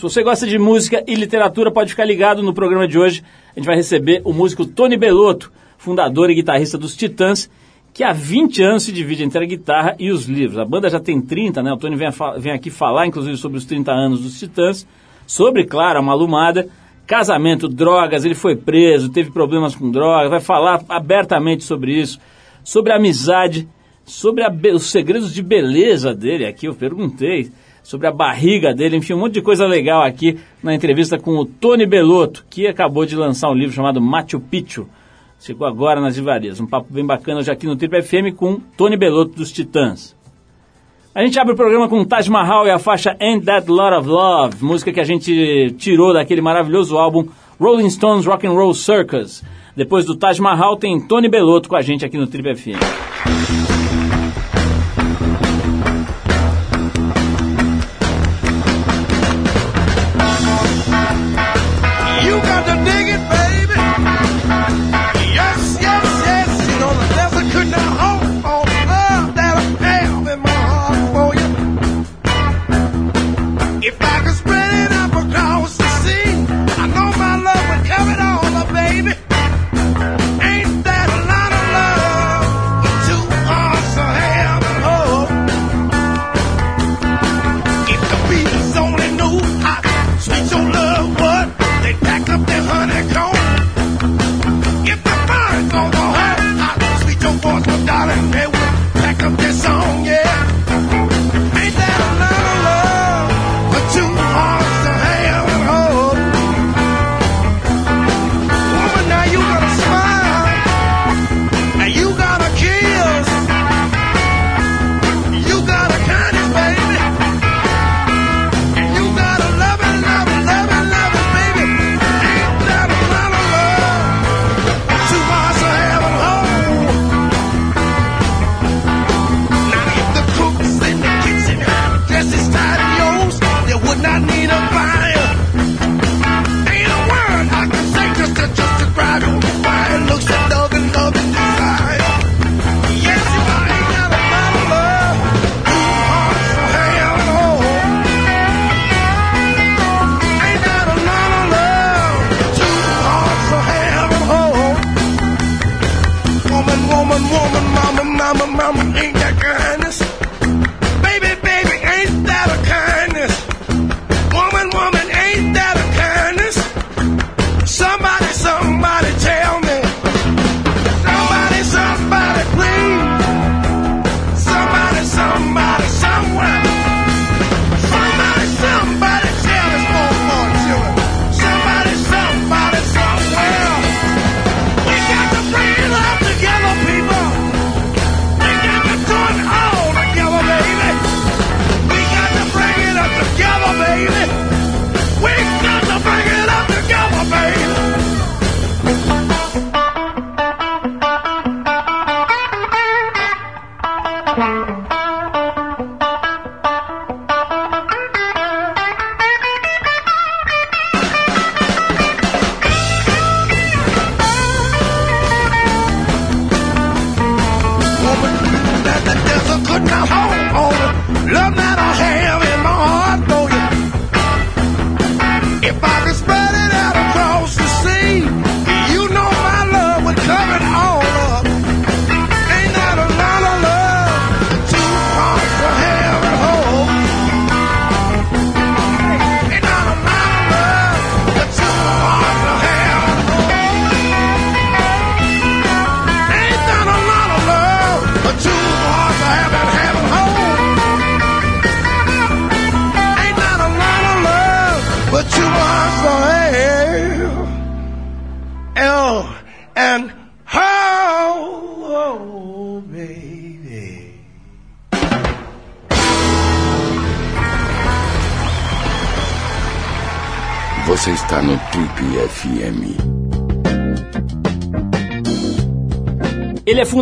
Se você gosta de música e literatura, pode ficar ligado no programa de hoje. A gente vai receber o músico Tony Belotto, fundador e guitarrista dos Titãs, que há 20 anos se divide entre a guitarra e os livros. A banda já tem 30, né? O Tony vem, vem aqui falar, inclusive, sobre os 30 anos dos Titãs, sobre, claro, a malumada, casamento, drogas, ele foi preso, teve problemas com drogas, vai falar abertamente sobre isso, sobre a amizade, sobre a, os segredos de beleza dele aqui, eu perguntei, sobre a barriga dele, enfim, um monte de coisa legal aqui na entrevista com o Tony Belotto, que acabou de lançar um livro chamado Machu Picchu, Chegou agora nas livrarias. Um papo bem bacana hoje aqui no Triple FM com Tony Belotto dos Titãs. A gente abre o programa com Taj Mahal e a faixa Ain't That Lot of Love, música que a gente tirou daquele maravilhoso álbum Rolling Stones Rock and Roll Circus. Depois do Taj Mahal tem Tony Belotto com a gente aqui no Triple FM. Ele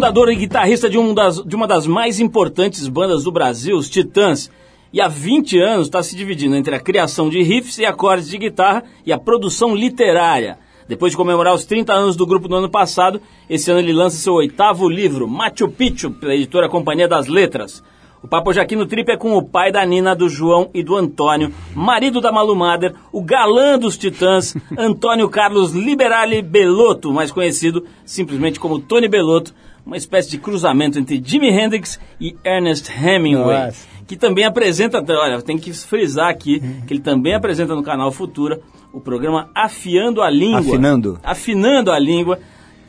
fundador e guitarrista de, um das, de uma das mais importantes bandas do Brasil, os Titãs, e há 20 anos está se dividindo entre a criação de riffs e acordes de guitarra e a produção literária. Depois de comemorar os 30 anos do grupo no ano passado, esse ano ele lança seu oitavo livro, Machu Picchu, pela editora Companhia das Letras. O papo hoje aqui no Trip é com o pai da Nina, do João e do Antônio, marido da Malu Mader, o galã dos Titãs, Antônio Carlos Liberale Belotto, mais conhecido simplesmente como Tony Belotto, uma espécie de cruzamento entre Jimi Hendrix e Ernest Hemingway. Nossa. Que também apresenta, olha, tem que frisar aqui, que ele também apresenta no canal Futura o programa Afiando a Língua. Afinando. Afinando a Língua,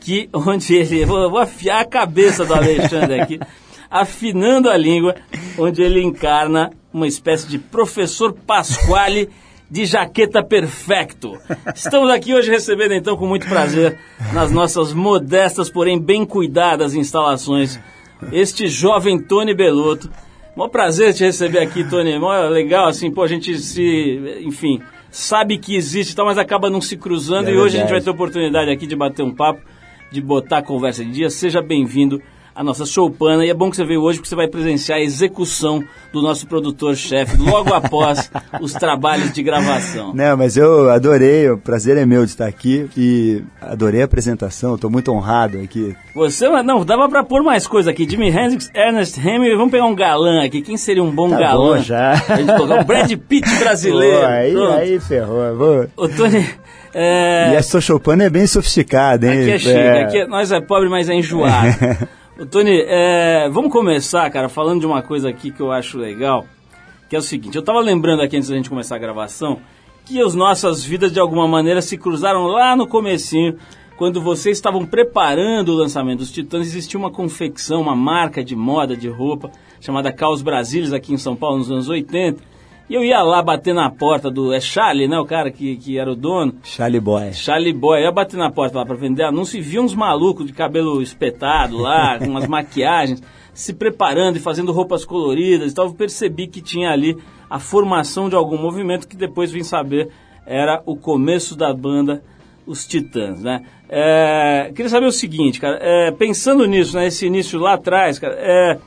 que onde ele. Vou, vou afiar a cabeça do Alexandre aqui afinando a língua, onde ele encarna uma espécie de professor Pasquale de jaqueta perfecto. Estamos aqui hoje recebendo então com muito prazer nas nossas modestas, porém bem cuidadas instalações, este jovem Tony Belotto. Mó prazer te receber aqui, Tony. Mó legal, assim, pô, a gente se, enfim, sabe que existe e tal, mas acaba não se cruzando. É e hoje a gente vai ter oportunidade aqui de bater um papo, de botar a conversa em dia. Seja bem-vindo a nossa showpana. E é bom que você veio hoje porque você vai presenciar a execução do nosso produtor-chefe logo após os trabalhos de gravação. Não, mas eu adorei, o prazer é meu de estar aqui e adorei a apresentação, estou muito honrado aqui. Você, não, dava para pôr mais coisa aqui. Jimi Hendrix, Ernest Hemingway, vamos pegar um galã aqui. Quem seria um bom tá galã? Bom já. A gente colocar o Brad Pitt brasileiro. Pô, aí, aí ferrou. Vou... O Tony... É... E a sua Chopin é bem sofisticada, hein? Aqui é chique, é... aqui é... nós é pobre, mas é enjoado. Tony, é, vamos começar, cara, falando de uma coisa aqui que eu acho legal, que é o seguinte, eu tava lembrando aqui antes da gente começar a gravação, que as nossas vidas de alguma maneira se cruzaram lá no comecinho, quando vocês estavam preparando o lançamento dos Titãs, existia uma confecção, uma marca de moda, de roupa, chamada Caos Brasilis, aqui em São Paulo, nos anos 80, e eu ia lá bater na porta do. É Charlie, né? O cara que, que era o dono. Charlie Boy. Charlie Boy. Eu ia bater na porta lá pra vender anúncio e vi uns malucos de cabelo espetado lá, com umas maquiagens, se preparando e fazendo roupas coloridas e tal. Eu percebi que tinha ali a formação de algum movimento que depois vim saber era o começo da banda os Titãs, né? É, queria saber o seguinte, cara, é, pensando nisso, né, esse início lá atrás, cara, é,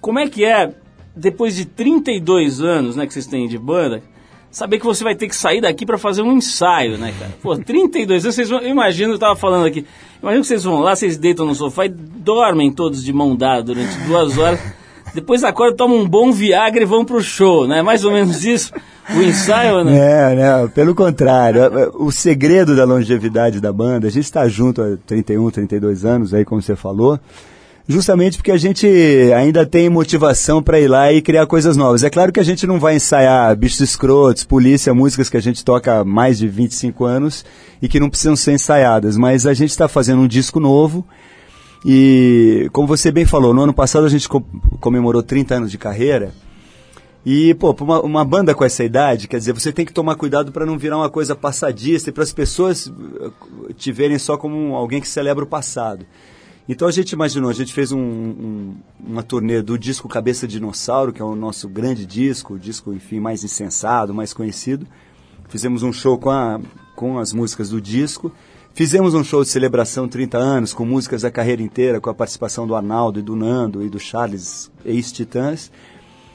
como é que é depois de 32 anos, né, que vocês têm de banda, saber que você vai ter que sair daqui para fazer um ensaio, né, cara? Pô, 32 anos, vocês vão, eu imagino, eu tava falando aqui, imagino que vocês vão lá, vocês deitam no sofá e dormem todos de mão dada durante duas horas, depois acordam, tomam um bom Viagra e vão pro show, né? Mais ou menos isso, o ensaio, né? É, né? Pelo contrário, o segredo da longevidade da banda, a gente está junto há 31, 32 anos aí, como você falou, justamente porque a gente ainda tem motivação para ir lá e criar coisas novas. É claro que a gente não vai ensaiar bichos escrotos, polícia, músicas que a gente toca há mais de 25 anos e que não precisam ser ensaiadas, mas a gente está fazendo um disco novo e, como você bem falou, no ano passado a gente comemorou 30 anos de carreira. E, pô, uma, uma, banda com essa idade, quer dizer, você tem que tomar cuidado para não virar uma coisa passadista e para as pessoas eh, te verem só como alguém que celebra o passado. Então a gente imaginou, a gente fez um, um, uma turnê do disco Cabeça Dinossauro, que é o nosso grande disco, o disco, enfim, mais insensado, mais conhecido. Fizemos um show com, a, com as músicas do disco. Fizemos um show de celebração 30 anos, com músicas da carreira inteira, com a participação do Arnaldo e do Nando e do Charles, ex-Titãs.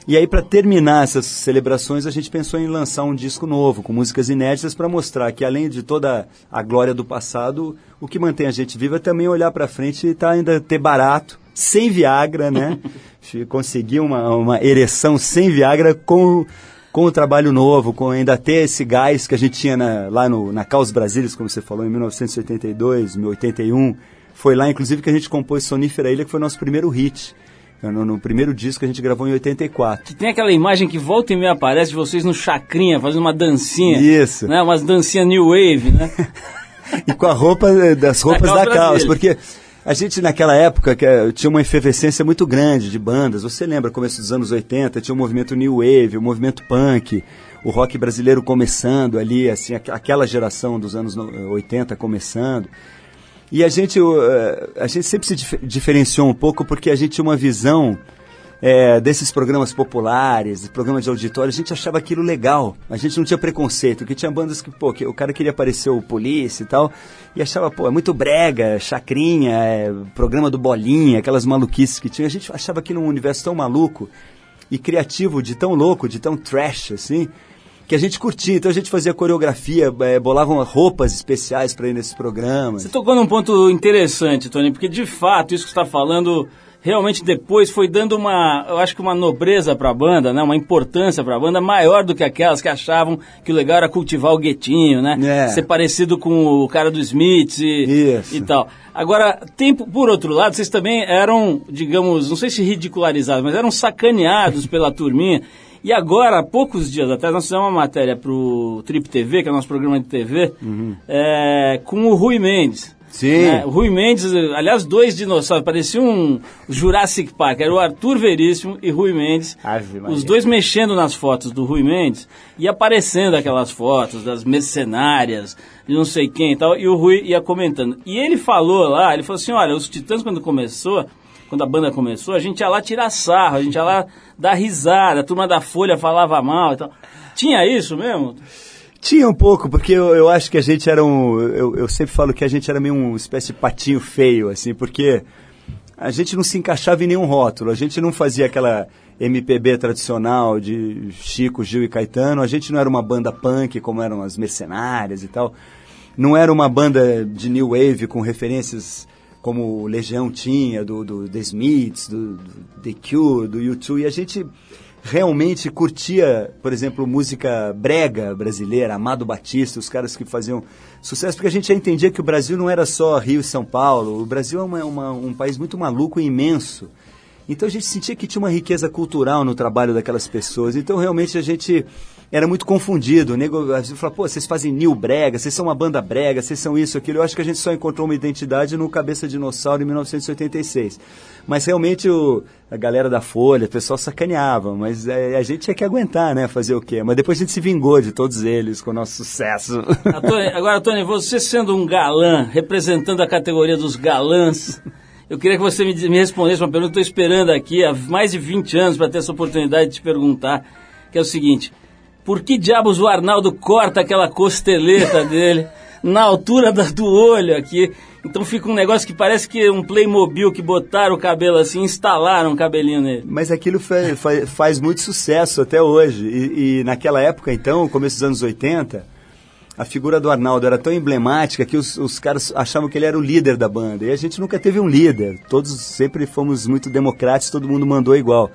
E aí, para terminar essas celebrações, a gente pensou em lançar um disco novo, com músicas inéditas, para mostrar que, além de toda a glória do passado, o que mantém a gente viva é também olhar para frente e tá ainda ter barato, sem Viagra, né? Conseguir uma, uma ereção sem Viagra com, com o trabalho novo, com ainda ter esse gás que a gente tinha na, lá no, na Caos Brasilis, como você falou, em 1982, 1981. Foi lá, inclusive, que a gente compôs Sonífera Ilha, que foi o nosso primeiro hit. No, no, primeiro disco que a gente gravou em 84. Que tem aquela imagem que volta e meia aparece de vocês no chacrinha, fazendo uma dancinha. Isso. Né? Umas dancinhas new wave, né? e com a roupa das roupas da, Caos, porque a gente naquela época que, eh, tinha uma efervescência muito grande de bandas. Você lembra, começo dos anos 80, tinha o movimento new wave, o movimento punk, o rock brasileiro começando ali, assim, aquela geração dos anos 80 começando. E a gente, eh, a gente sempre se dif diferenciou um pouco porque a gente tinha uma visão é, desses programas populares, programas de auditório, a gente achava aquilo legal. A gente não tinha preconceito, porque tinha bandas que, pô, que o cara queria aparecer o polícia e tal, e achava, pô, é muito brega, chacrinha, é, programa do Bolinha, aquelas maluquices que tinha. A gente achava aquilo um universo tão maluco e criativo, de tão louco, de tão trash, assim, que a gente curtia. Então a gente fazia coreografia, é, bolavam roupas especiais para ir nesses programas. Você tocou num ponto interessante, Tony, porque de fato isso que você está falando realmente depois foi dando uma, eu acho que uma nobreza para a banda, né? Uma importância para a banda maior do que aquelas que achavam que o legal era cultivar o guetinho, né? É. Ser parecido com o cara do Smith e, e tal. Agora, tem, por outro lado, vocês também eram, digamos, não sei se ridicularizados, mas eram sacaneados pela turminha. E agora, há poucos dias atrás, nós fizemos uma matéria para o Trip TV, que é o nosso programa de TV, é, com o Rui Mendes. Sim. né? O Rui Mendes, aliás, dois dinossauros, parecia um Jurassic Park. Era o Arthur Veríssimo e Rui Mendes. Ave. Os dois mexendo nas fotos do Rui Mendes e aparecendo aquelas fotos das mercenárias, de não sei quem e tal, e o Rui ia comentando. E ele falou lá, ele falou assim, olha, os Titãs quando começou, quando a banda começou, a gente ia lá tirar sarro, a gente ia lá dar risada, a turma da Folha falava mal e tal. Tinha isso mesmo? Tinha um pouco, porque eu, eu acho que a gente era um. Eu, eu sempre falo que a gente era meio uma espécie de patinho feio, assim, porque a gente não se encaixava em nenhum rótulo, a gente não fazia aquela MPB tradicional de Chico, Gil e Caetano, a gente não era uma banda punk como eram as mercenárias e tal, não era uma banda de new wave com referências como Legião tinha, do, do The Smiths, do, do The Cure, do U2, e a gente realmente curtia, por exemplo, música brega brasileira, Amado Batista, os caras que faziam sucesso, porque a gente já entendia que o Brasil não era só Rio e São Paulo, o Brasil é uma- uma- um país muito maluco e imenso. Então a gente sentia que tinha uma riqueza cultural no trabalho daquelas pessoas. Então realmente a gente era muito confundido. O nego falava, pô, vocês fazem new brega, vocês são uma banda brega, vocês são isso, aquilo. Eu acho que a gente só encontrou uma identidade no Cabeça Dinossauro em 1986. Mas realmente o, a galera da Folha, o pessoal sacaneava, mas é, a gente tinha que aguentar, né? Fazer o quê? Mas depois a gente se vingou de todos eles com o nosso sucesso. Ah, Tony, agora, Tony, você sendo um galã, representando a categoria dos galãs, eu queria que você me, me respondesse uma pergunta. Estou esperando aqui há mais de 20 anos para ter essa oportunidade de te perguntar, que é o seguinte: por que diabos o Arnaldo corta aquela costeleta dele na altura da- do olho aqui? Então fica um negócio que parece que um Playmobil que botaram o cabelo assim, instalaram o cabelinho nele. Mas aquilo fa- fa- faz muito sucesso até hoje. E, e naquela época, então, começo dos anos 80, a figura do Arnaldo era tão emblemática que os, os caras achavam que ele era o líder da banda. E a gente nunca teve um líder. Todos sempre fomos muito democráticos, todo mundo mandou igual.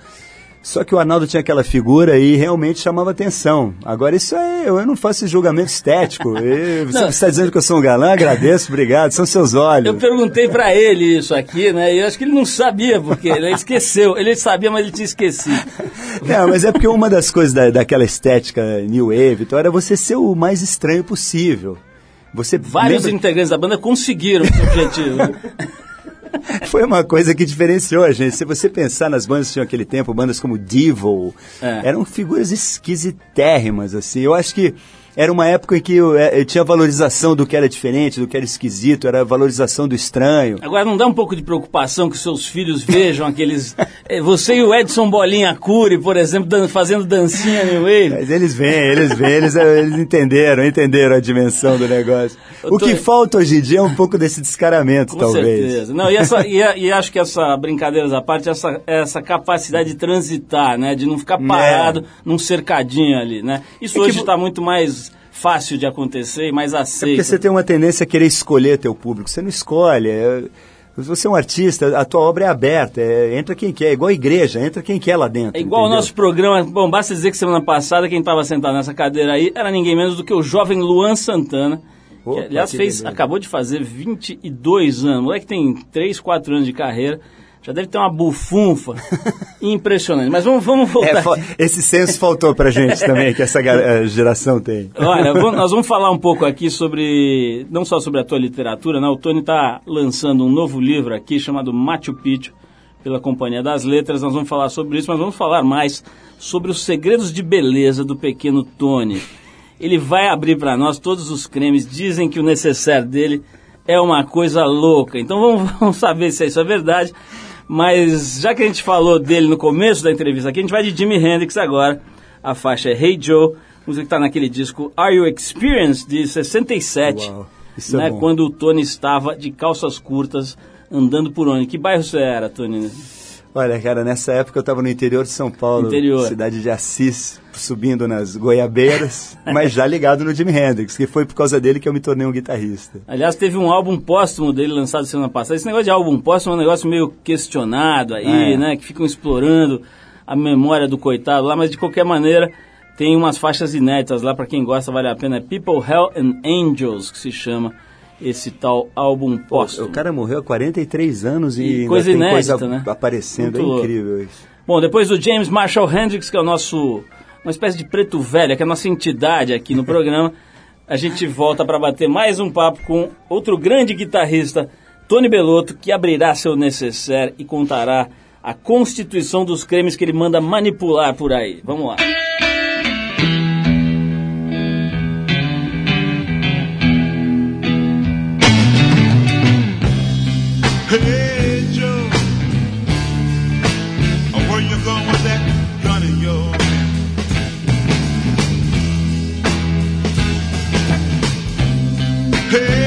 Só que o Arnaldo tinha aquela figura e realmente chamava atenção. Agora, isso é. Eu não faço esse julgamento estético. Você está dizendo que eu sou um galã? Agradeço, obrigado. São seus olhos. Eu perguntei pra ele isso aqui, né? E eu acho que ele não sabia, porque ele esqueceu. Ele sabia, mas ele tinha esquecido. Não, mas é porque uma das coisas da, daquela estética New Wave então, era você ser o mais estranho possível. Você Vários lembra- integrantes da banda conseguiram esse objetivo. Foi uma coisa que diferenciou a gente. Se você pensar nas bandas que tinham aquele tempo, bandas como Devil, É. eram figuras esquisitérrimas, assim. Eu acho que era uma época em que eu, eh, eu tinha valorização do que era diferente, do que era esquisito, era a valorização do estranho. Agora, não dá um pouco de preocupação que seus filhos vejam aqueles. eh, Você e o Edson Bolinha Cury, por exemplo, dan- fazendo dancinha New Wave. Mas eles vêm, eles vêm, eles, eh, eles entenderam, entenderam a dimensão do negócio. Eu O tô- que falta hoje em dia é um pouco desse descaramento, Com talvez. certeza. Não, e, essa, e, a- e acho que essa, brincadeiras à parte, essa, essa capacidade de transitar, né? De não ficar parado num cercadinho ali, né? Isso É que hoje está muito mais fácil de acontecer e mais É aceito. porque você tem uma tendência a querer escolher teu público. Você não escolhe. é- Você é um artista, a tua obra é aberta. é- entra quem quer, é igual a igreja, entra quem quer lá dentro. É igual o entendeu? nosso programa. Bom, basta dizer que semana passada quem estava sentado nessa cadeira aí era ninguém menos do que o jovem Luan Santana. Opa, que, aliás, fez, acabou de fazer 22 anos. O moleque tem 3, 4 anos de carreira. Já deve ter uma bufunfa impressionante. Mas vamos, vamos voltar. É, esse senso faltou pra gente também, que essa eh, geração tem. Olha, vamos- nós vamos falar um pouco aqui sobre, não só sobre a tua literatura, né? O Tony está lançando um novo livro aqui chamado Machu Picchu, pela Companhia das Letras. Nós vamos falar sobre isso, mas vamos falar mais sobre os segredos de beleza do pequeno Tony. Ele vai abrir para nós todos os cremes. Dizem que o necessário dele é uma coisa louca. Então vamos, vamos saber se isso é verdade. Mas já que a gente falou dele no começo da entrevista aqui, a gente vai de Jimi Hendrix agora. A faixa é Hey Joe, música que está naquele disco Are You Experienced, de 67. Uau, isso é né, bom. quando o Tony estava de calças curtas, andando por onde? Que bairro você era, Tony? Olha, cara, nessa época eu estava no interior de São Paulo, interior. cidade de Assis, subindo nas goiabeiras, mas já ligado no Jimi Hendrix, que foi por causa dele que eu me tornei um guitarrista. Aliás, teve um álbum póstumo dele lançado semana passada. Esse negócio de álbum póstumo é um negócio meio questionado aí, é. né? Que ficam explorando a memória do coitado lá, mas de qualquer maneira tem umas faixas inéditas lá para quem gosta, vale a pena. É People, Hell and Angels, que se chama esse tal álbum póstumo. O cara morreu há 43 anos e, e coisa tem inédita, coisa né? aparecendo, Muito é incrível isso. Bom, depois do James Marshall Hendrix, que é o nosso uma espécie de preto velho, que é a nossa entidade aqui no programa, a gente volta para bater mais um papo com outro grande guitarrista, Tony Belotto, que abrirá seu necessaire e contará a constituição dos cremes que ele manda manipular por aí. Vamos lá. Hey Joe, where you with that? Gun? Hey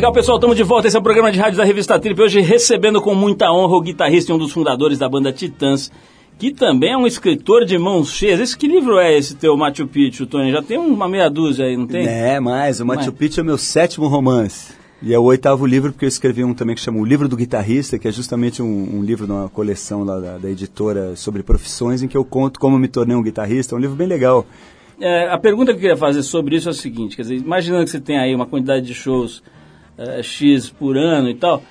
Legal, pessoal, estamos de volta. Esse é o programa de rádio da revista Trip. Hoje recebendo com muita honra o guitarrista e um dos fundadores da banda Titãs, que também é um escritor de mãos cheias. Esse que livro é esse teu Machu Picchu, Tony? Já tem uma meia dúzia aí, não tem? É, mais. O Machu Mais. Picchu é meu sétimo romance. E é o oitavo livro, porque eu escrevi um também que chama O Livro do Guitarrista, que é justamente um, um livro de uma coleção lá da, da editora sobre profissões, em que eu conto como me tornei um guitarrista. É um livro bem legal. É, a pergunta que eu queria fazer sobre isso é a seguinte, quer dizer, imaginando que você tem aí uma quantidade de shows é, X por ano e tal,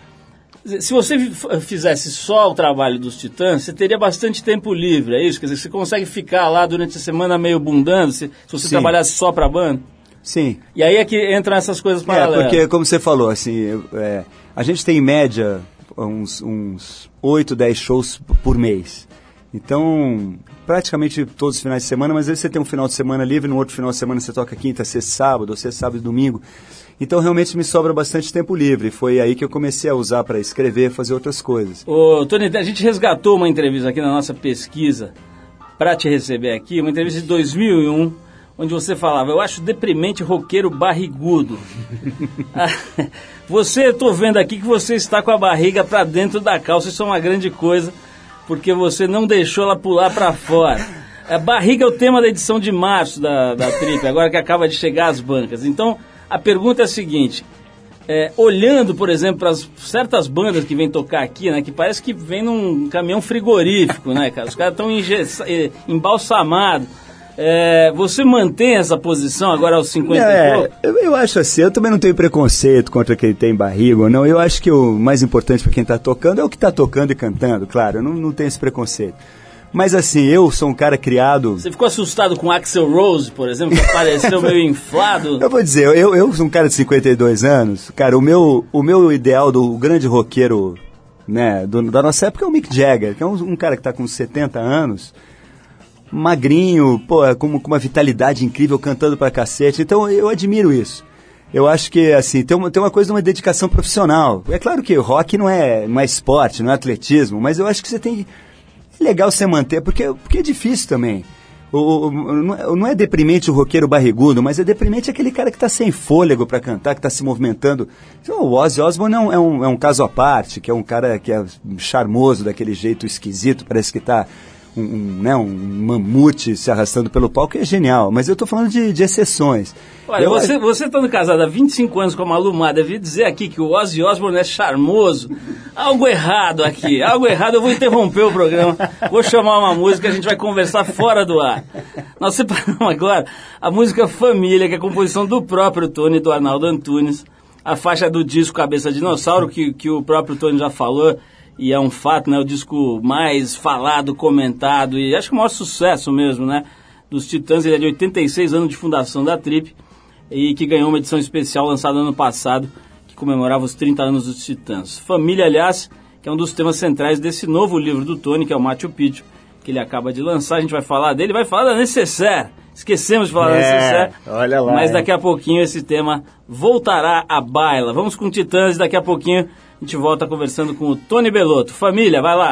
se você fizesse só o trabalho dos Titãs, você teria bastante tempo livre, é isso? Quer dizer, você consegue ficar lá durante a semana meio bundando, se, se você Sim. trabalhasse só para a banda? Sim. E aí é que entram essas coisas É, paralelas. porque, como você falou, assim, é, a gente tem em média uns, uns 8, 10 shows por mês. Então, praticamente todos os finais de semana, mas aí você tem um final de semana livre, no outro final de semana você toca quinta, sexta, sábado, ou sexta, sábado e domingo. Então, realmente me sobra bastante tempo livre. Foi aí que eu comecei a usar para escrever, fazer outras coisas. Ô, Tony, a gente resgatou uma entrevista aqui na nossa pesquisa para te receber aqui, uma entrevista de 2001, onde você falava, eu acho deprimente roqueiro barrigudo. Ah, você, tô vendo aqui que você está com a barriga para dentro da calça, isso é uma grande coisa, porque você não deixou ela pular para fora. A barriga é o tema da edição de março da, da Trip, agora que acaba de chegar às bancas. Então, a pergunta é a seguinte, é, olhando, por exemplo, para certas bandas que vêm tocar aqui, né? Que parece que vem num caminhão frigorífico, né, cara? Os caras estão embalsamados. É, você mantém essa posição agora aos 50 e É, pouco? eu, eu acho assim, eu também não tenho preconceito contra quem tem barriga ou não. Eu acho que o mais importante para quem está tocando é o que está tocando e cantando, claro. Eu não, não tenho esse preconceito. Mas assim, eu sou um cara criado. Você ficou assustado com Axel Rose, por exemplo, que apareceu meio inflado? Eu vou dizer, eu, eu sou um cara de 52 anos. Cara, o meu, o meu ideal do grande roqueiro né, do- da nossa época é o Mick Jagger, que é um, um cara que está com 70 anos, magrinho, pô, é com, com uma vitalidade incrível, cantando pra cacete. Então eu admiro isso. Eu acho que, assim, tem uma, tem uma coisa de uma dedicação profissional. É claro que o rock não é, não é esporte, não é atletismo, mas eu acho que você tem. É legal você manter, porque, porque é difícil também. O, o- não é- não é deprimente o roqueiro barrigudo, mas é deprimente aquele cara que está sem fôlego para cantar, que está se movimentando. Então, o Ozzy Osbourne é um, é, um, é um caso à parte, que é um cara que é charmoso, daquele jeito esquisito, parece que está um, um, né, um mamute se arrastando pelo palco, é genial. Mas eu estou falando de, de exceções. Olha, Eu- você, você estando casado há 25 anos com a Malu Má, deve dizer aqui que o Ozzy Osbourne é charmoso. Algo errado aqui, algo errado. Eu vou interromper o programa, vou chamar uma música a gente vai conversar fora do ar. Nós separamos agora a música Família, que é a composição do próprio Tony do Arnaldo Antunes. A faixa do disco Cabeça Dinossauro, que, que o próprio Tony já falou, e é um fato, né? O disco mais falado, comentado, e acho que o maior sucesso mesmo, né? Dos Titãs, ele é de 86 anos de fundação da Trip e que ganhou uma edição especial lançada ano passado, que comemorava os 30 anos dos Titãs. Família, aliás, que é um dos temas centrais desse novo livro do Tony, que é o Machu Picchu, que ele acaba de lançar. A gente vai falar dele, vai falar da Necessaire. Esquecemos de falar da É, Necessaire. olha lá, Mas daqui a pouquinho esse tema voltará à baila. Vamos com Titãs e daqui a pouquinho a gente volta conversando com o Tony Belotto. Família, vai lá.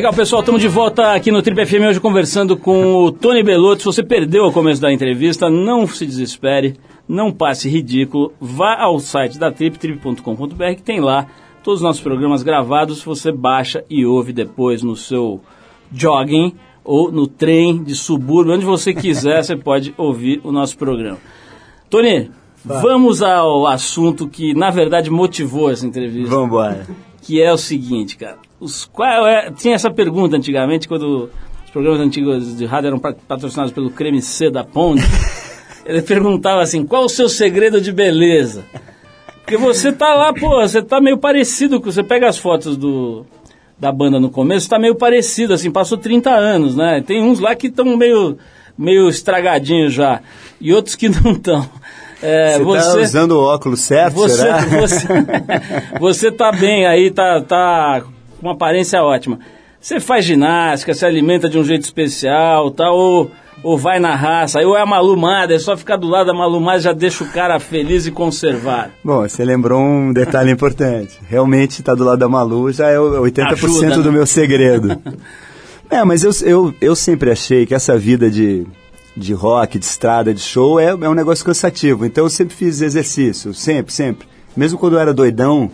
Legal, pessoal, estamos de volta aqui no Trip FM hoje conversando com o Tony Belotto. Se você perdeu o começo da entrevista, não se desespere, não passe ridículo. Vá ao site da Trip, trip.com.br, que tem lá todos os nossos programas gravados. Você baixa e ouve depois no seu jogging ou no trem de subúrbio, onde você quiser, você pode ouvir o nosso programa. Tony, vamos ao assunto que, na verdade, motivou essa entrevista Vamos embora. Que é o seguinte, cara. Os, qual é, tinha essa pergunta antigamente, quando os programas antigos de rádio eram pa- patrocinados pelo Creme C da Ponte. ele perguntava assim, qual o seu segredo de beleza? Porque você tá lá, pô, você tá meio parecido, com você pega as fotos do, da banda no começo, tá meio parecido, assim, passou 30 anos, né? Tem uns lá que estão meio, meio estragadinhos já, e outros que não estão. É, Você, tá usando o óculos certo, você, será? você, você tá bem aí, tá, tá com uma aparência ótima. Você faz ginástica, se alimenta de um jeito especial, tá? Ou, ou vai na raça, ou é malumada, é só ficar do lado da malumada já deixa o cara feliz e conservado. Bom, você lembrou um detalhe importante. Realmente estar do lado da Malu já é o 80% Ajuda, né? do meu segredo. é, mas eu, eu, eu sempre achei que essa vida de, de rock, de estrada, de show é, é um negócio cansativo. Então eu sempre fiz exercício, sempre, sempre. Mesmo quando eu era doidão,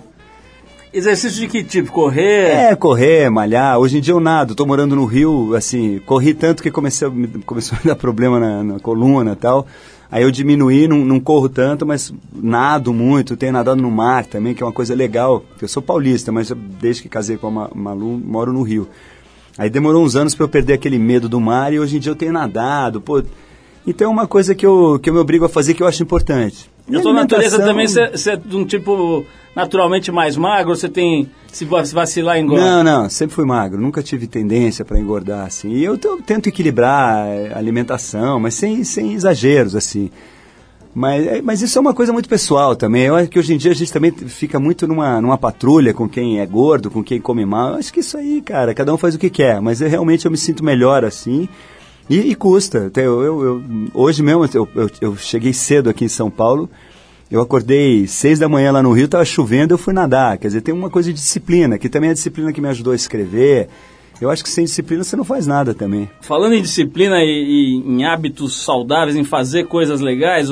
Exercício de que tipo? Correr? é, correr, malhar. Hoje em dia eu nado, tô morando no Rio, assim, corri tanto que comecei começou a me dar problema na, na coluna e tal. Aí eu diminuí, não, não corro tanto, mas nado muito, tenho nadado no mar também, que é uma coisa legal. Eu sou paulista, mas desde que casei com a Ma- Malu, moro no Rio. Aí demorou uns anos para eu perder aquele medo do mar e hoje em dia eu tenho nadado, pô. Então é uma coisa que eu, que eu me obrigo a fazer que eu acho importante. Na tua natureza também, você é de um tipo naturalmente mais magro, você tem, se va- se vacilar, engorda? Não, não, sempre fui magro, nunca tive tendência para engordar, assim. E eu tô- tento equilibrar eh, a alimentação, mas sem, sem exageros, assim. Mas, é- mas isso é uma coisa muito pessoal também. Eu acho que hoje em dia a gente também fica muito numa, numa patrulha com quem é gordo, com quem come mal. Eu acho que isso aí, cara, cada um faz o que quer, mas eu, realmente eu me sinto melhor assim. E, e custa. Eu, eu- eu- hoje mesmo, eu, eu, eu cheguei cedo aqui em São Paulo. Eu acordei seis da manhã lá no Rio, estava chovendo, eu fui nadar. Quer dizer, tem uma coisa de disciplina, que também é a disciplina que me ajudou a escrever. Eu acho que sem disciplina você não faz nada também. Falando em disciplina e, e em hábitos saudáveis, em fazer coisas legais,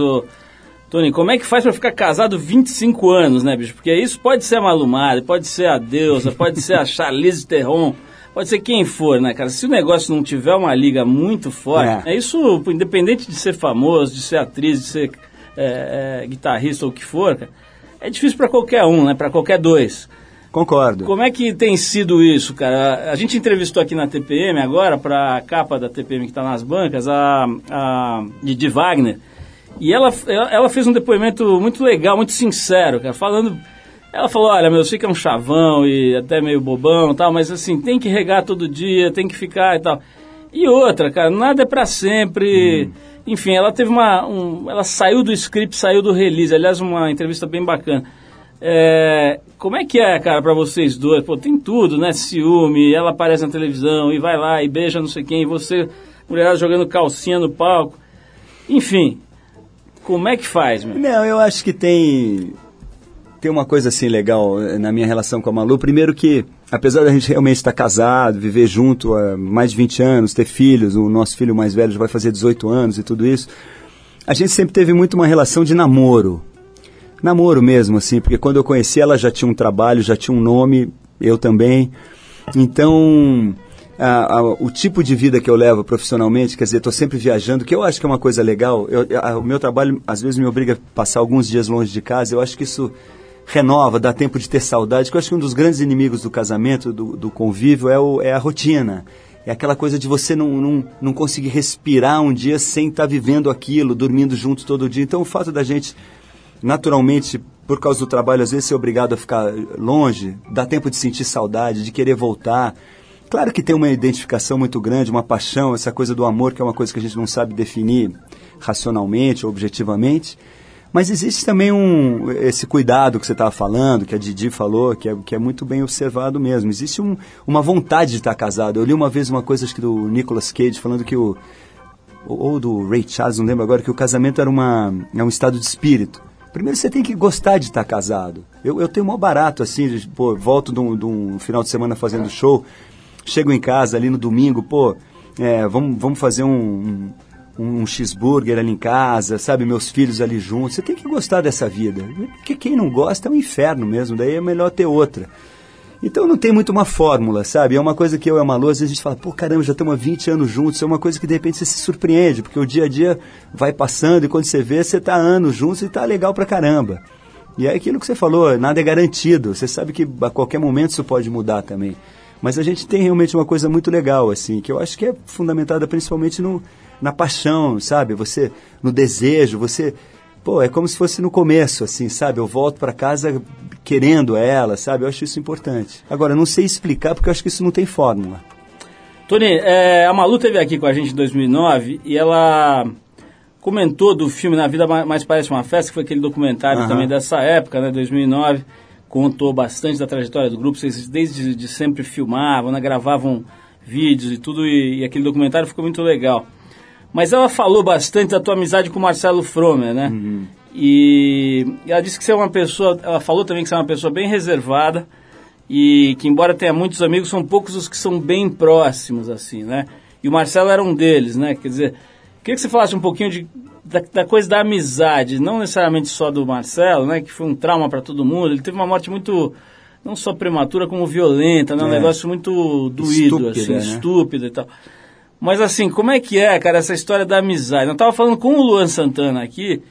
Tony, como é que faz pra ficar casado 25 anos, né, bicho? Porque isso pode ser a Malumada, pode ser a Deusa, pode ser a Charlize Theron, pode ser quem for, né, cara? Se o negócio não tiver uma liga muito forte, é, É. isso, independente de ser famoso, de ser atriz, de ser é, é, guitarrista ou o que for, cara, é difícil pra qualquer um, né? Pra qualquer dois. Concordo. Como é que tem sido isso, cara? A gente entrevistou aqui na TPM agora, para a capa da TPM que está nas bancas, a, a Didi Wagner. E ela, ela fez um depoimento muito legal, muito sincero, cara, falando. Ela falou, olha, meu, eu sei que é um chavão e até meio bobão e tal, mas assim, tem que regar todo dia, tem que ficar e tal. E outra, cara, nada é pra sempre. Enfim, ela teve uma. um- ela saiu do script, saiu do release. Aliás, uma entrevista bem bacana. É, como é que é, cara, pra vocês dois? Pô, tem tudo, né? Ciúme, ela aparece na televisão e vai lá e beija não sei quem, e você, mulherada jogando calcinha no palco. Enfim, como é que faz, meu? Não, eu acho que tem tem uma coisa assim legal eh, na minha relação com a Malu. Primeiro que, apesar da gente realmente estar casado, viver junto há mais de 20 anos, ter filhos, o nosso filho mais velho já vai fazer 18 anos e tudo isso, a gente sempre teve muito uma relação de namoro. Namoro mesmo, assim, porque quando eu conheci ela já tinha um trabalho, já tinha um nome, eu também. Então, a- a- o tipo de vida que eu levo profissionalmente, quer dizer, estou sempre viajando, que eu acho que é uma coisa legal. Eu- a- o meu trabalho às vezes me obriga a passar alguns dias longe de casa. Eu acho que isso renova, dá tempo de ter saudade. Que eu acho que um dos grandes inimigos do casamento, do, do convívio, é, o- é a rotina. É aquela coisa de você não, não, não conseguir respirar um dia sem estar vivendo aquilo, dormindo juntos todo dia. Então, o fato da gente naturalmente, por causa do trabalho, às vezes ser obrigado a ficar longe, dá tempo de sentir saudade, de querer voltar. Claro que tem uma identificação muito grande, uma paixão, essa coisa do amor, que é uma coisa que a gente não sabe definir racionalmente ou objetivamente. Mas existe também um, esse cuidado que você estava falando, que a Didi falou, que é, que é muito bem observado mesmo. Existe um, uma vontade de estar casado. Eu li uma vez uma coisa, acho que do Nicolas Cage, falando que o, ou do Ray Charles, não lembro agora, que o casamento era uma, é um estado de espírito. Primeiro você tem que gostar de estar casado. Eu, eu tenho maior barato, assim, de, pô, volto de um, de um final de semana fazendo show, chego em casa ali no domingo, pô, é, vamos, vamos fazer um, um, um cheeseburger ali em casa, sabe, meus filhos ali juntos. Você tem que gostar dessa vida. Porque quem não gosta é um inferno mesmo, daí é melhor ter outra. Então não tem muito uma fórmula, sabe? É uma coisa que eu e a Malu, às vezes a gente fala, pô, caramba, já estamos há 20 anos juntos. É uma coisa que de repente você se surpreende, porque o dia a dia vai passando e quando você vê, você está anos juntos e está legal pra caramba. E é aquilo que você falou, nada é garantido. Você sabe que a qualquer momento isso pode mudar também. Mas a gente tem realmente uma coisa muito legal, assim, que eu acho que é fundamentada principalmente no, na paixão, sabe? Você, no desejo, você pô, é como se fosse no começo, assim, sabe? Eu volto para casa querendo ela, sabe? Eu acho isso importante. Agora, não sei explicar porque eu acho que isso não tem fórmula. Tony, é, a Malu teve aqui com a gente em 2009 e ela comentou do filme Na Vida Ma- Mais Parece Uma Festa, que foi aquele documentário Aham. também dessa época, né, 2009. Contou bastante da trajetória do grupo, vocês desde de sempre filmavam, né, gravavam vídeos e tudo, e, e aquele documentário ficou muito legal. Mas ela falou bastante da tua amizade com o Marcelo Fromer, né? E ela disse que você é uma pessoa, ela falou também que você é uma pessoa bem reservada e que embora tenha muitos amigos, são poucos os que são bem próximos, assim, né? E o Marcelo era um deles, né? Quer dizer, queria que você falasse um pouquinho de, da, da coisa da amizade, não necessariamente só do Marcelo, né? Que foi um trauma para todo mundo. Ele teve uma morte muito, não só prematura, como violenta, né? Um É. negócio muito doído, Estúpida, assim, né? estúpido e tal. Mas assim, como é que é, cara, essa história da amizade? Eu tava falando com o Luan Santana aqui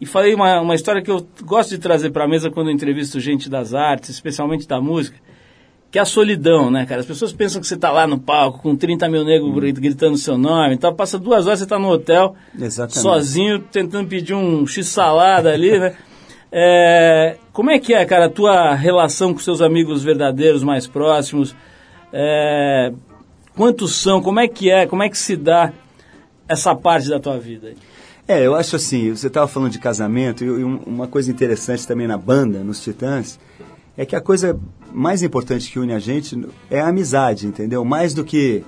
e falei uma, uma história que eu gosto de trazer pra mesa quando eu entrevisto gente das artes, especialmente da música, que é a solidão, né, cara? As pessoas pensam que você tá lá no palco com 30 mil negros Hum. gritando seu nome e tal, passa duas horas você tá no hotel, Exatamente. sozinho, tentando pedir um x-salada ali, né? É, como é que é, cara, a tua relação com seus amigos verdadeiros mais próximos? É, quantos são? Como é que é? Como é que se dá essa parte da tua vida? É, eu acho assim, você estava falando de casamento, e e um- uma coisa interessante também na banda, nos Titãs, é que a coisa mais importante que une a gente é a amizade, entendeu? Mais do que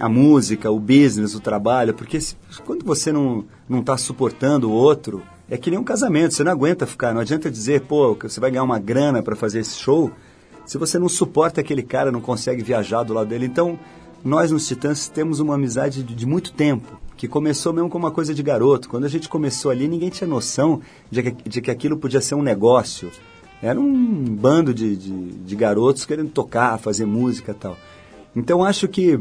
a música, o business, o trabalho, porque se- quando você não não está suportando o outro, é que nem um casamento, você não aguenta ficar, não adianta dizer, pô, você vai ganhar uma grana para fazer esse show, se você não suporta aquele cara, não consegue viajar do lado dele. Então, nós nos Titãs temos uma amizade de, de muito tempo, que começou mesmo com uma coisa de garoto. Quando a gente começou ali, ninguém tinha noção de que, de que aquilo podia ser um negócio. Era um bando de, de, de garotos querendo tocar, fazer música e tal. Então, acho que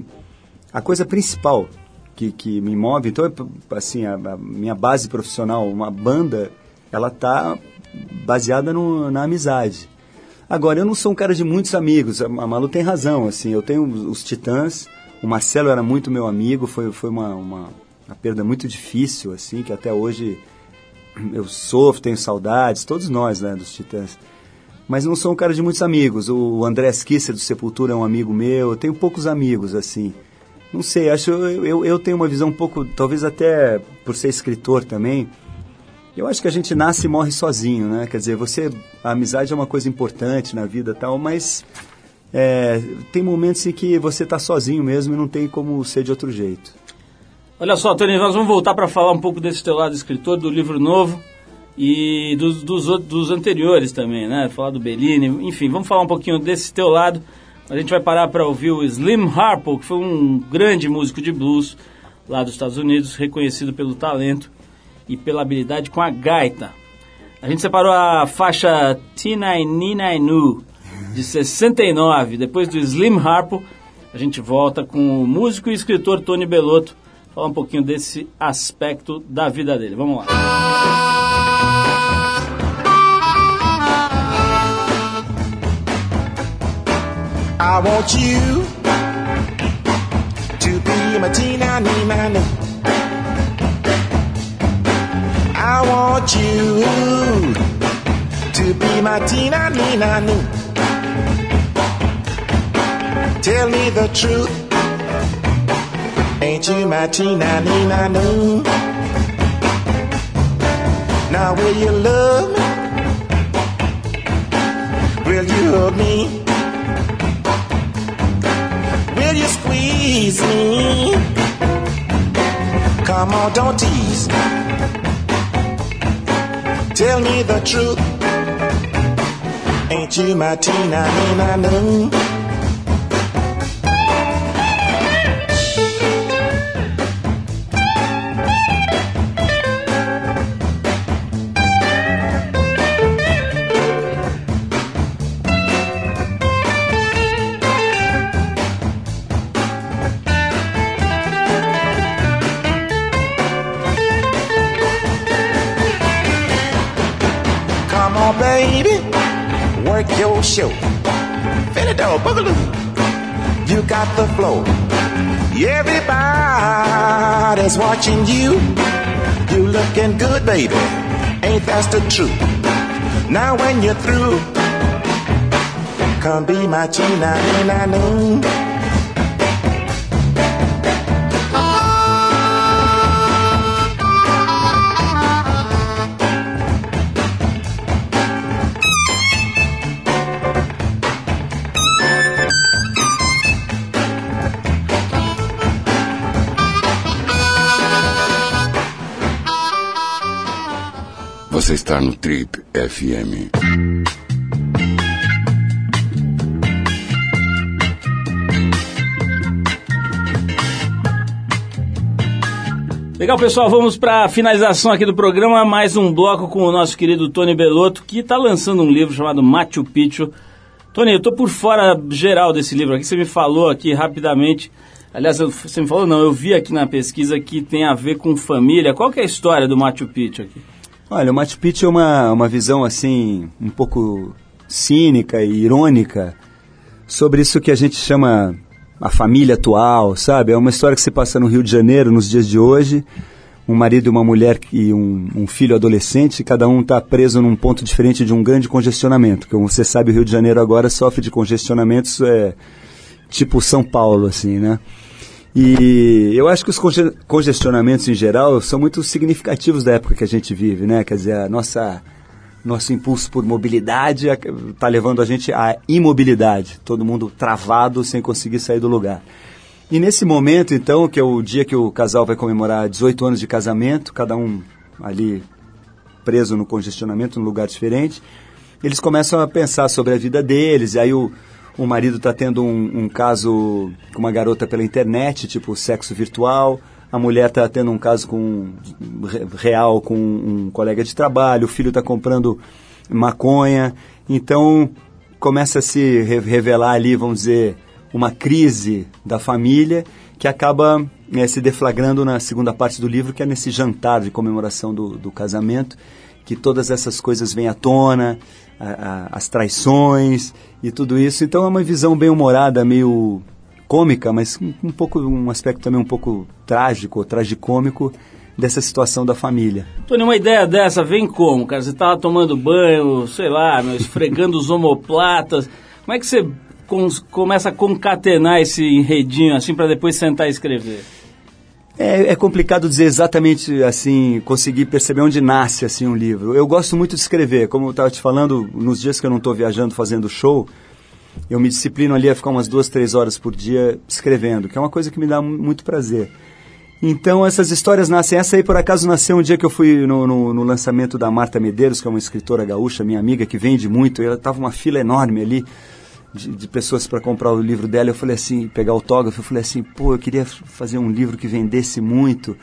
a coisa principal que, que me move, então, é, assim, a, a minha base profissional, uma banda, ela tá baseada no- na amizade. Agora, eu não sou um cara de muitos amigos, a Malu tem razão, assim, eu tenho os Titãs, o Marcelo era muito meu amigo, foi, foi uma, uma, uma perda muito difícil, assim, que até hoje eu sofro, tenho saudades, todos nós, né, dos Titãs. Mas não sou um cara de muitos amigos. O André Esquissa do Sepultura é um amigo meu, eu tenho poucos amigos, assim. Não sei, acho eu, eu, eu tenho uma visão um pouco, talvez até por ser escritor também, eu acho que a gente nasce e morre sozinho, né? Quer dizer, você, a amizade é uma coisa importante na vida tal, mas é, tem momentos em que você está sozinho mesmo e não tem como ser de outro jeito. Olha só, Tony, nós vamos voltar para falar um pouco desse teu lado escritor, do livro novo e dos, dos, dos anteriores também, né? Falar do Bellini, enfim, vamos falar um pouquinho desse teu lado. A gente vai parar para ouvir o Slim Harpo, que foi um grande músico de blues lá dos Estados Unidos, reconhecido pelo talento e pela habilidade com a gaita. A gente separou a faixa Tina Nina Nu, de 69. Depois do Slim Harpo, a gente volta com o músico e escritor Tony Belotto, falar um pouquinho desse aspecto da vida dele. Vamos lá. I want you to be my Nu. I want you to be my Tina Nina Nu. Tell me the truth. Ain't you my Tina Nina Nu? Now will you love me? Will you hug me? Will you squeeze me? Come on, don't tease. Tell me the truth. Ain't you my Tina Nina Nu? Come show. Finny dog, boogaloo. You got the flow. Everybody's watching you. You looking good, baby. Ain't that the truth? Now when you're through, come be my Nu. Você está no Trip FM. Legal, pessoal, vamos para a finalização aqui do programa, mais um bloco com o nosso querido Tony Belotto, que está lançando um livro chamado Machu Picchu. Tony, eu estou por fora geral desse livro aqui, você me falou aqui rapidamente, aliás, você me falou não, eu vi aqui na pesquisa que tem a ver com família. Qual que é a história do Machu Picchu aqui? Olha, o Machu Picchu é uma, uma visão assim, um pouco cínica e irônica sobre isso que a gente chama a família atual, sabe? É uma história que se passa no Rio de Janeiro nos dias de hoje. Um marido e uma mulher e um, um filho adolescente, cada um está preso num ponto diferente de um grande congestionamento. Como você sabe, o Rio de Janeiro agora sofre de congestionamentos é, tipo São Paulo, assim, né? E eu acho que os conge- congestionamentos em geral são muito significativos da época que a gente vive, né? Quer dizer, a nossa nosso impulso por mobilidade está levando a gente à imobilidade, todo mundo travado sem conseguir sair do lugar. E nesse momento, então, que é o dia que o casal vai comemorar 18 anos de casamento, cada um ali preso no congestionamento, num lugar diferente, eles começam a pensar sobre a vida deles, e aí o, o marido está tendo um, um caso com uma garota pela internet, tipo sexo virtual, a mulher está tendo um caso com re- real com um colega de trabalho, o filho está comprando maconha, então começa a se re- revelar ali, vamos dizer, uma crise da família que acaba eh, se deflagrando na segunda parte do livro, que é nesse jantar de comemoração do, do casamento, que todas essas coisas vêm à tona, a- as traições e tudo isso. Então é uma visão bem humorada, meio cômica, mas um, um pouco um aspecto também um pouco trágico, tragicômico dessa situação da família. Tony, uma ideia dessa vem como, cara? Você tava tomando banho, sei lá, meu, esfregando os omoplatas. Como é que você começa a concatenar esse enredinho assim para depois sentar e escrever? É, é complicado dizer exatamente assim, conseguir perceber onde nasce assim um livro. Eu gosto muito de escrever, como eu estava te falando, nos dias que eu não estou viajando fazendo show, eu me disciplino ali a ficar umas duas, três horas por dia escrevendo, que é uma coisa que me dá mu- muito prazer. Então essas histórias nascem. Essa aí por acaso nasceu um dia que eu fui no, no- no lançamento da Marta Medeiros, que é uma escritora gaúcha, minha amiga, que vende muito. Ela tava uma fila enorme ali de, de pessoas para comprar o livro dela. Eu falei assim, pegar autógrafo. Eu falei assim, pô, eu queria fazer um livro que vendesse muito.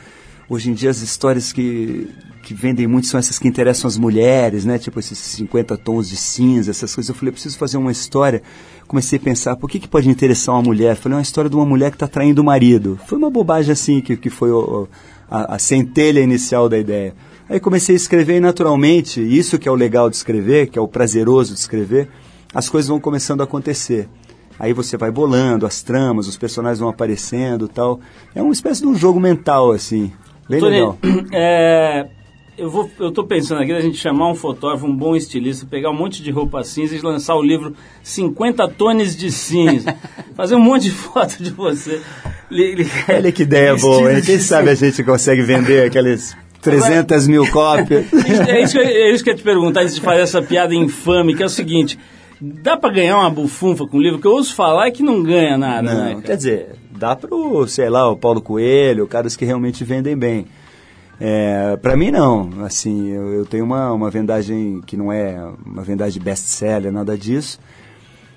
hoje em dia as histórias que, que vendem muito são essas que interessam as mulheres, né? Tipo esses 50 tons de cinza, essas coisas. Eu falei, eu preciso fazer uma história. Comecei a pensar, por que, que pode interessar uma mulher? Falei, uma história de uma mulher que está traindo o marido. Foi uma bobagem assim, que, que foi o- a, a centelha inicial da ideia. Aí comecei a escrever e naturalmente, isso que é o legal de escrever, que é o prazeroso de escrever, as coisas vão começando a acontecer. Aí você vai bolando as tramas, os personagens vão aparecendo e tal. É uma espécie de um jogo mental, assim. Bem Tony, legal. é, eu, vou, eu tô pensando aqui da gente chamar um fotógrafo, um bom estilista, pegar um monte de roupa cinza e lançar o livro 50 tones de cinza. Fazer um monte de foto de você. Olha que ideia boa, hein? Quem sabe a gente consegue vender aqueles 300 mil cópias. É isso, é isso que eu ia te perguntar antes de fazer essa piada infame, que é o seguinte: dá pra ganhar uma bufunfa com o livro? Que eu ouço falar que não ganha nada, né? Não, cara? quer dizer, dá pro, sei lá, o Paulo Coelho, caras que realmente vendem bem. É, para mim não, assim, eu, eu tenho uma, uma vendagem que não é uma vendagem best-seller, nada disso,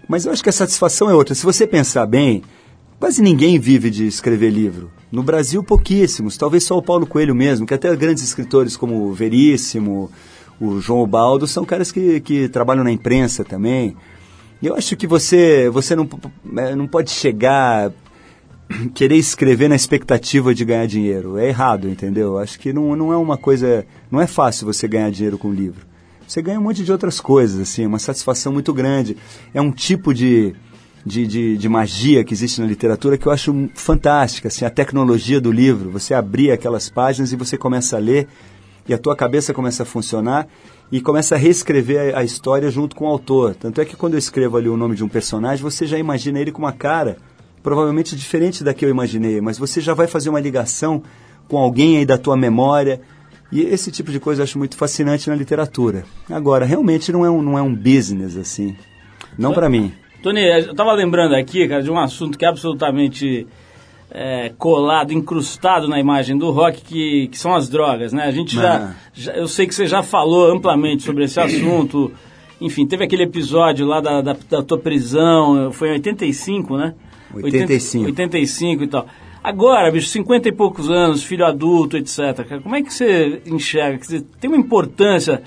mas eu acho que a satisfação é outra. Se você pensar bem, quase ninguém vive de escrever livro. No Brasil, pouquíssimos, talvez só o Paulo Coelho mesmo, que até grandes escritores como Veríssimo, o João Ubaldo, são caras que, que trabalham na imprensa também. Eu acho que você, você não, eh, não pode chegar querer escrever na expectativa de ganhar dinheiro. É errado, entendeu? Acho que não, não é uma coisa. Não é fácil você ganhar dinheiro com livro. Você ganha um monte de outras coisas, assim, uma satisfação muito grande. É um tipo de, de, de, de magia que existe na literatura que eu acho fantástica, assim, a tecnologia do livro. Você abrir aquelas páginas e você começa a ler e a tua cabeça começa a funcionar e começa a reescrever a, a história junto com o autor. Tanto é que quando eu escrevo ali o nome de um personagem, você já imagina ele com uma cara provavelmente diferente da que eu imaginei, mas você já vai fazer uma ligação com alguém aí da tua memória. E esse tipo de coisa eu acho muito fascinante na literatura. Agora, realmente não é um, não é um business assim. Não para mim. Tony, eu tava lembrando aqui, cara, de um assunto que é absolutamente é, colado, incrustado na imagem do rock, que, que são as drogas, né? A gente já, Ah. já- Eu sei que você já falou amplamente sobre esse assunto. Enfim, teve aquele episódio lá da, da, da tua prisão, foi em 85, né? 85. 85 e tal. Agora, bicho, 50 e poucos anos, filho adulto, etc. cara, Como é que você enxerga? Quer dizer, tem uma importância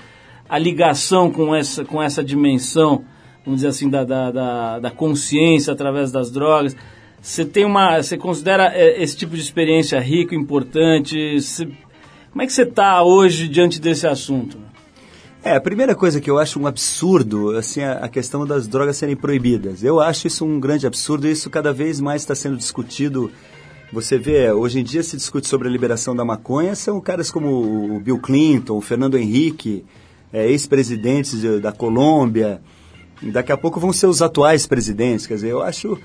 a ligação com essa, com essa dimensão, vamos dizer assim, da, da, da, da consciência através das drogas? Você tem uma. Você considera é, esse tipo de experiência rico, importante? Como é que você está hoje diante desse assunto? É, a primeira coisa que eu acho um absurdo, assim, a, a questão das drogas serem proibidas. Eu acho isso um grande absurdo e isso cada vez mais está sendo discutido. Você vê, hoje em dia se discute sobre a liberação da maconha, são caras como o Bill Clinton, o Fernando Henrique, é, ex-presidentes de- da Colômbia. Daqui a pouco vão ser os atuais presidentes. Quer dizer, eu acho,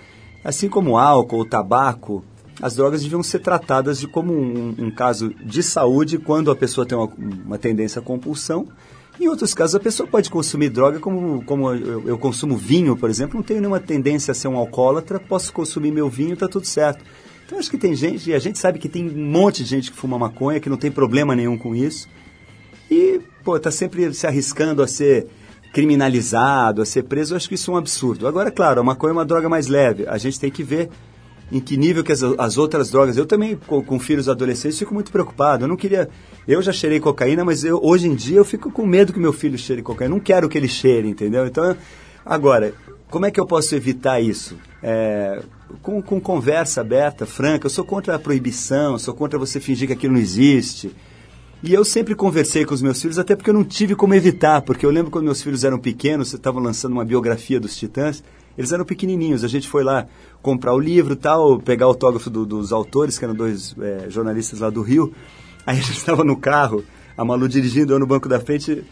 assim como álcool, o tabaco, as drogas deviam ser tratadas de como um, um caso de saúde quando a pessoa tem uma, uma tendência à compulsão. Em outros casos, a pessoa pode consumir droga como, como eu, eu consumo vinho, por exemplo, não tenho nenhuma tendência a ser um alcoólatra, posso consumir meu vinho, está tudo certo. Então, acho que tem gente, e a gente sabe que tem um monte de gente que fuma maconha, que não tem problema nenhum com isso. E, pô, tá sempre se arriscando a ser criminalizado, a ser preso, eu acho que isso é um absurdo. Agora, claro, a maconha é uma droga mais leve. A gente tem que ver em que nível que as, as outras drogas. Eu também, com, com filhos adolescentes, fico muito preocupado. Eu não queria. Eu já cheirei cocaína, mas eu, hoje em dia eu fico com medo que meu filho cheire cocaína. Não quero que ele cheire, entendeu? Então, agora, como é que eu posso evitar isso? É, com, com conversa aberta, franca. Eu sou contra a proibição, sou contra você fingir que aquilo não existe. E eu sempre conversei com os meus filhos, até porque eu não tive como evitar, porque eu lembro quando meus filhos eram pequenos, você estava lançando uma biografia dos Titãs, eles eram pequenininhos, a gente foi lá comprar o livro tal, pegar o autógrafo do- dos autores, que eram dois é, jornalistas lá do Rio, aí a gente estava no carro, a Malu dirigindo, eu no banco da frente,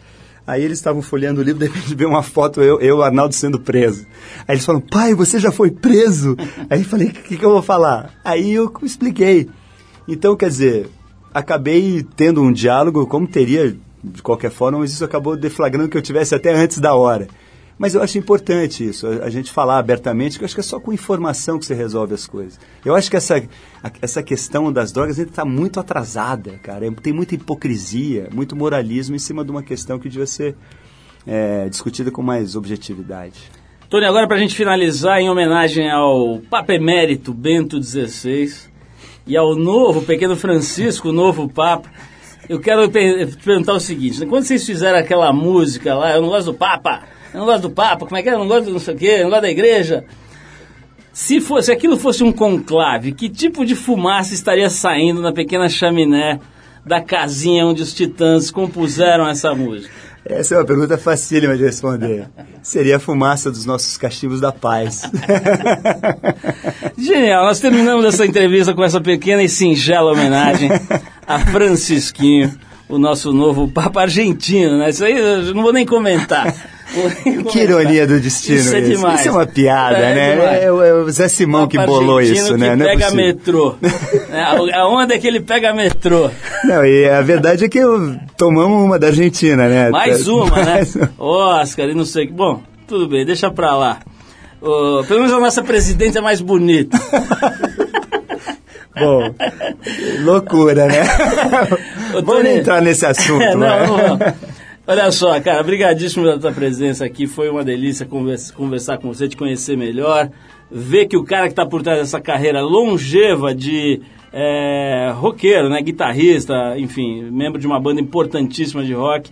aí eles estavam folheando o livro, de repente veio uma foto, eu eu e o Arnaldo sendo preso. Aí eles falaram, pai, você já foi preso? Aí eu falei, o que, que eu vou falar? Aí eu expliquei. Então, quer dizer, acabei tendo um diálogo, como teria de qualquer forma, mas isso acabou deflagrando que eu tivesse até antes da hora. Mas eu acho importante isso, a gente falar abertamente, que eu acho que é só com informação que você resolve as coisas. Eu acho que essa, essa questão das drogas ainda está muito atrasada, cara. Tem muita hipocrisia, muito moralismo em cima de uma questão que devia ser é, discutida com mais objetividade. Tony, agora para a gente finalizar, em homenagem ao Papa Emérito Bento XVI, e ao novo pequeno Francisco, o novo Papa. Eu quero te perguntar o seguinte: né? quando vocês fizeram aquela música lá, eu não gosto do Papa, eu não gosto do Papa, como é que é? Eu não gosto do não sei o quê, eu não gosto da igreja. Se fosse, se aquilo fosse um conclave, que tipo de fumaça estaria saindo na pequena chaminé da casinha onde os titãs compuseram essa música? Essa é uma pergunta facílima de responder. Seria a fumaça dos nossos cachimbos da paz. Genial, nós terminamos essa entrevista com essa pequena e singela homenagem a Francisquinho, o nosso novo Papa argentino, né? Isso aí eu não vou nem comentar. Que ironia do destino Isso é isso. demais. Isso é uma piada, É né? É, o- é o Zé Simão que bolou isso, né? Não é pega metrô. É, a- onda é que ele pega metrô. Não, e a verdade é que eu- tomamos uma da Argentina, né? Mais uma, né? Mais uma. Oscar e não sei o que. Bom, tudo bem, deixa pra lá. Ô, pelo menos a nossa presidente é mais bonita. Bom, loucura, né? Vamos entrar nesse assunto, É, não, vai. não vamos. Olha só, cara, brigadíssimo pela tua presença aqui. Foi uma delícia conversa- conversar com você, te conhecer melhor. Ver que o cara que está por trás dessa carreira longeva de é, roqueiro, né, guitarrista, enfim, membro de uma banda importantíssima de rock,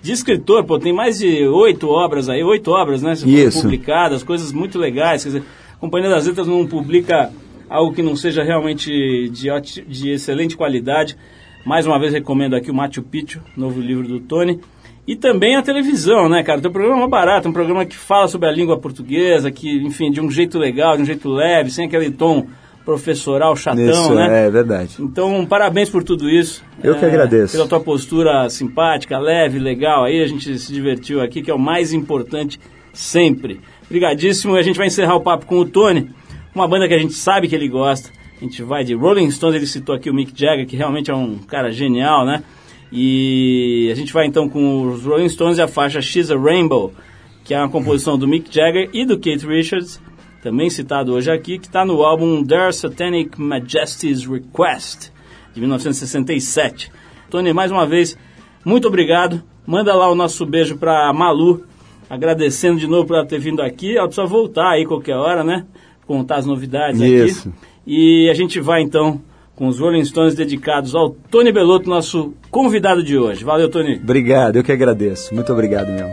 de escritor, pô, tem mais de oito obras aí, oito obras, né, publicadas, coisas muito legais. Quer dizer, a Companhia das Letras não publica algo que não seja realmente de, de excelente qualidade. Mais uma vez recomendo aqui o Machu Picchu, novo livro do Tony. E também a televisão, né, cara? Teu programa é barato, um programa que fala sobre a língua portuguesa, que, enfim, de um jeito legal, de um jeito leve, sem aquele tom professoral chatão, Isso, né? é verdade. Então, parabéns por tudo isso. Eu que agradeço. Pela tua postura simpática, leve, legal. Aí a gente se divertiu aqui, que é o mais importante sempre. Obrigadíssimo. E a gente vai encerrar o papo com o Tony, uma banda que a gente sabe que ele gosta. A gente vai de Rolling Stones, ele citou aqui o Mick Jagger, que realmente é um cara genial, né? E a gente vai então com os Rolling Stones e a faixa She's a Rainbow, que é uma composição do Mick Jagger e do Keith Richards, também citado hoje aqui, que está no álbum Their Satanic Majesty's Request, de 1967. Tony, mais uma vez, muito obrigado. Manda lá o nosso beijo para Malu, agradecendo de novo por ela ter vindo aqui. Ela precisa voltar aí qualquer hora, né? Contar as novidades Isso. aqui. E a gente vai então com os Rolling Stones dedicados ao Tony Belotto, nosso convidado de hoje. Valeu, Tony. Obrigado, eu que agradeço. Muito obrigado mesmo.